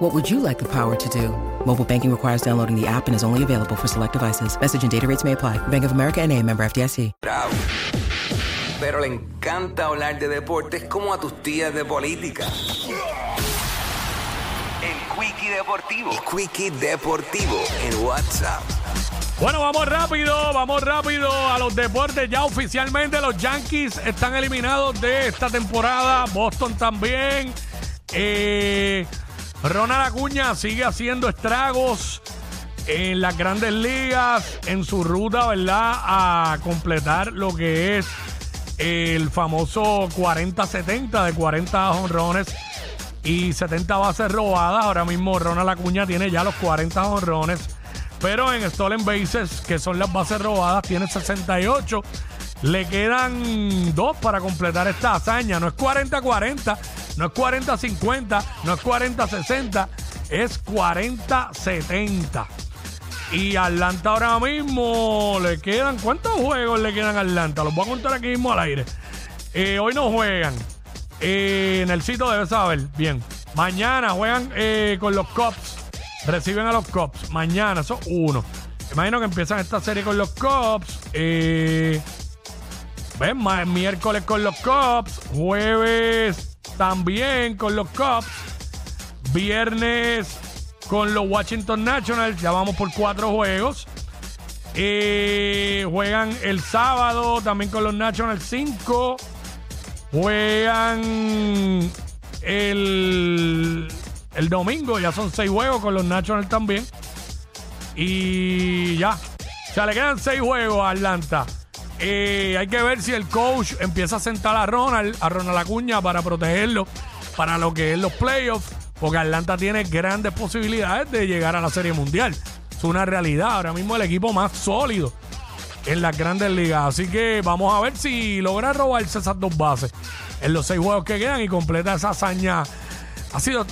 What would you like the power to do? Mobile banking requires downloading the app and is only available for select devices. Message and data rates may apply. Bank of America and a member FDIC. Bravo. Pero le encanta hablar de deportes como a tus tías de política. El Quickie Deportivo. El Quickie Deportivo en WhatsApp. Bueno, vamos rápido, vamos rápido a los deportes. Ya oficialmente los Yankees están eliminados de esta temporada. Boston también. Eh, Ronald Acuña sigue haciendo estragos en las grandes ligas, en su ruta, ¿verdad? A completar lo que es el famoso 40-70 de 40 honrones y 70 bases robadas. Ahora mismo Ronald Acuña tiene ya los 40 honrones. Pero en stolen bases, que son las bases robadas, tiene 68. Le quedan dos para completar esta hazaña. No es 40-40, no es 40-50, no es 40-60, es 40-70. Y Atlanta ahora mismo le quedan. ¿Cuántos juegos le quedan a Atlanta? Los voy a contar aquí mismo al aire. Eh, hoy no juegan. Eh, debe saber. Bien. Mañana juegan eh, con los Cubs. Reciben a los Cubs. Mañana, eso uno. Imagino que empiezan esta serie con los Cubs. Eh, ¿Ven? Miércoles con los Cubs. Jueves también con los Cubs. Viernes con los Washington Nationals. Ya vamos por cuatro juegos. Eh, juegan el sábado también con los Nationals 5. Juegan el, el domingo. Ya son seis juegos con los Nationals también. Y ya. O sea, le quedan seis juegos a Atlanta. Eh, hay que ver si el coach empieza a sentar a Ronald, a Ronald Acuña para protegerlo para lo que es los playoffs, porque Atlanta tiene grandes posibilidades de llegar a la Serie Mundial. Es una realidad. Ahora mismo el equipo más sólido en las grandes ligas. Así que vamos a ver si logra robarse esas dos bases en los seis juegos que quedan y completa esa hazaña. Ha sido,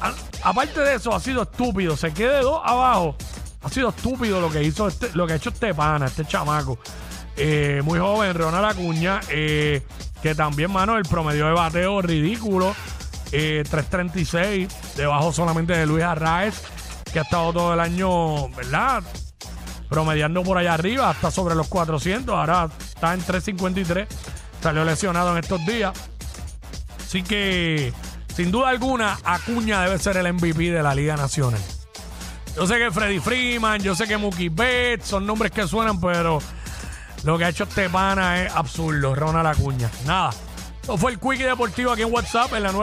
a- aparte de eso, ha sido estúpido. Se quede dos abajo. Ha sido estúpido lo que hizo este, lo que ha hecho este pana, este chamaco. Eh, muy joven, Ronald Acuña, eh, que también, mano, el promedio de bateo ridículo. eh, 336, debajo solamente de Luis Arraez, que ha estado todo el año, ¿verdad? promediando por allá arriba, hasta sobre los 400. Ahora está en 353. Salió lesionado en estos días. Así que, sin duda alguna, Acuña debe ser el MVP de la Liga Nacional. Yo sé que Freddy Freeman, yo sé que Mookie Betts son nombres que suenan, pero lo que ha hecho este pana es absurdo. Ronald Acuña. Nada. Esto fue el Quickie Deportivo aquí en WhatsApp en la nueva.